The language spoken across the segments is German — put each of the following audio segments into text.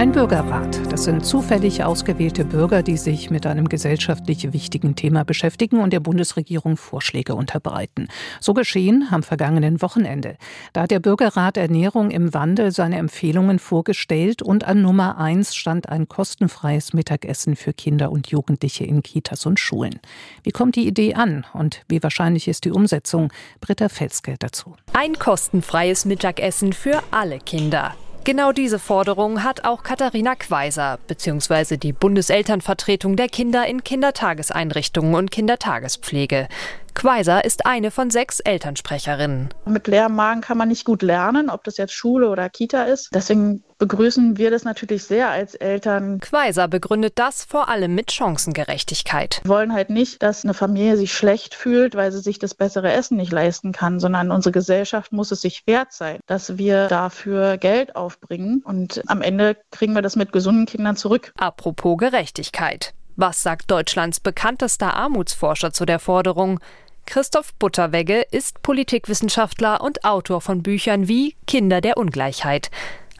Ein Bürgerrat. Das sind zufällig ausgewählte Bürger, die sich mit einem gesellschaftlich wichtigen Thema beschäftigen und der Bundesregierung Vorschläge unterbreiten. So geschehen am vergangenen Wochenende. Da hat der Bürgerrat Ernährung im Wandel seine Empfehlungen vorgestellt und an Nummer eins stand ein kostenfreies Mittagessen für Kinder und Jugendliche in Kitas und Schulen. Wie kommt die Idee an und wie wahrscheinlich ist die Umsetzung? Britta Felske dazu. Ein kostenfreies Mittagessen für alle Kinder. Genau diese Forderung hat auch Katharina Quaiser bzw. die Bundeselternvertretung der Kinder in Kindertageseinrichtungen und Kindertagespflege. Quaiser ist eine von sechs Elternsprecherinnen. Mit leerem Magen kann man nicht gut lernen, ob das jetzt Schule oder Kita ist. Deswegen begrüßen wir das natürlich sehr als Eltern. Quaiser begründet das vor allem mit Chancengerechtigkeit. Wir wollen halt nicht, dass eine Familie sich schlecht fühlt, weil sie sich das bessere Essen nicht leisten kann, sondern unsere Gesellschaft muss es sich wert sein, dass wir dafür Geld aufbringen und am Ende kriegen wir das mit gesunden Kindern zurück. Apropos Gerechtigkeit. Was sagt Deutschlands bekanntester Armutsforscher zu der Forderung? Christoph Butterwegge ist Politikwissenschaftler und Autor von Büchern wie Kinder der Ungleichheit.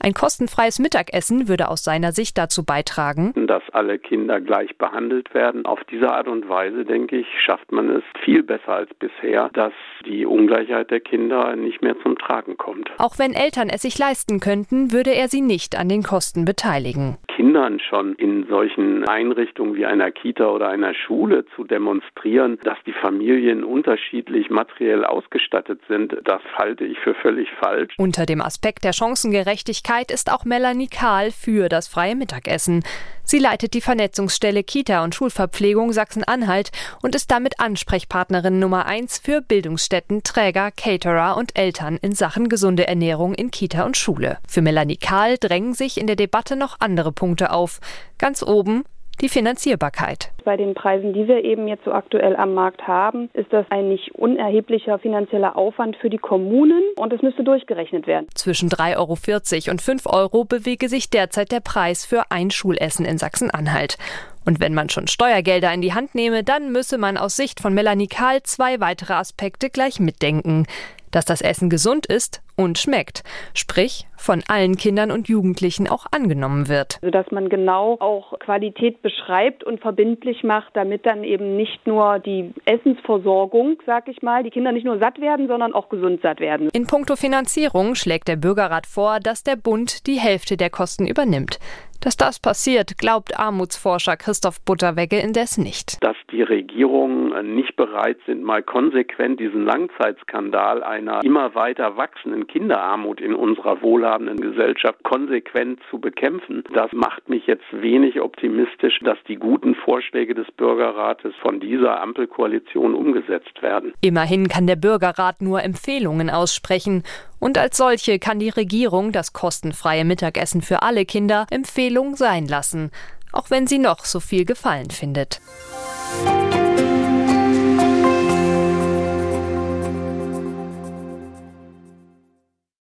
Ein kostenfreies Mittagessen würde aus seiner Sicht dazu beitragen, dass alle Kinder gleich behandelt werden. Auf diese Art und Weise, denke ich, schafft man es viel besser als bisher, dass die Ungleichheit der Kinder nicht mehr zum Tragen kommt. Auch wenn Eltern es sich leisten könnten, würde er sie nicht an den Kosten beteiligen. Kindern schon in solchen Einrichtungen wie einer Kita oder einer Schule zu demonstrieren, dass die Familien unterschiedlich materiell ausgestattet sind, das halte ich für völlig falsch. Unter dem Aspekt der Chancengerechtigkeit ist auch Melanie Kahl für das freie Mittagessen. Sie leitet die Vernetzungsstelle Kita und Schulverpflegung Sachsen-Anhalt und ist damit Ansprechpartnerin Nummer eins für Bildungsstätten, Träger, Caterer und Eltern in Sachen gesunde Ernährung in Kita und Schule. Für Melanie Kahl drängen sich in der Debatte noch andere Punkte auf. Ganz oben die Finanzierbarkeit. Bei den Preisen, die wir eben jetzt so aktuell am Markt haben, ist das ein nicht unerheblicher finanzieller Aufwand für die Kommunen und es müsste durchgerechnet werden. Zwischen 3,40 Euro und 5 Euro bewege sich derzeit der Preis für ein Schulessen in Sachsen-Anhalt. Und wenn man schon Steuergelder in die Hand nehme, dann müsse man aus Sicht von Melanie Kahl zwei weitere Aspekte gleich mitdenken dass das Essen gesund ist und schmeckt, sprich von allen Kindern und Jugendlichen auch angenommen wird. Also dass man genau auch Qualität beschreibt und verbindlich macht, damit dann eben nicht nur die Essensversorgung, sag ich mal, die Kinder nicht nur satt werden, sondern auch gesund satt werden. In puncto Finanzierung schlägt der Bürgerrat vor, dass der Bund die Hälfte der Kosten übernimmt. Dass das passiert, glaubt Armutsforscher Christoph Butterwegge indes nicht. Dass die Regierungen nicht bereit sind, mal konsequent diesen Langzeitskandal einer immer weiter wachsenden Kinderarmut in unserer wohlhabenden Gesellschaft konsequent zu bekämpfen, das macht mich jetzt wenig optimistisch, dass die guten Vorschläge des Bürgerrates von dieser Ampelkoalition umgesetzt werden. Immerhin kann der Bürgerrat nur Empfehlungen aussprechen und als solche kann die Regierung das kostenfreie Mittagessen für alle Kinder Empfehlung sein lassen, auch wenn sie noch so viel Gefallen findet. Musik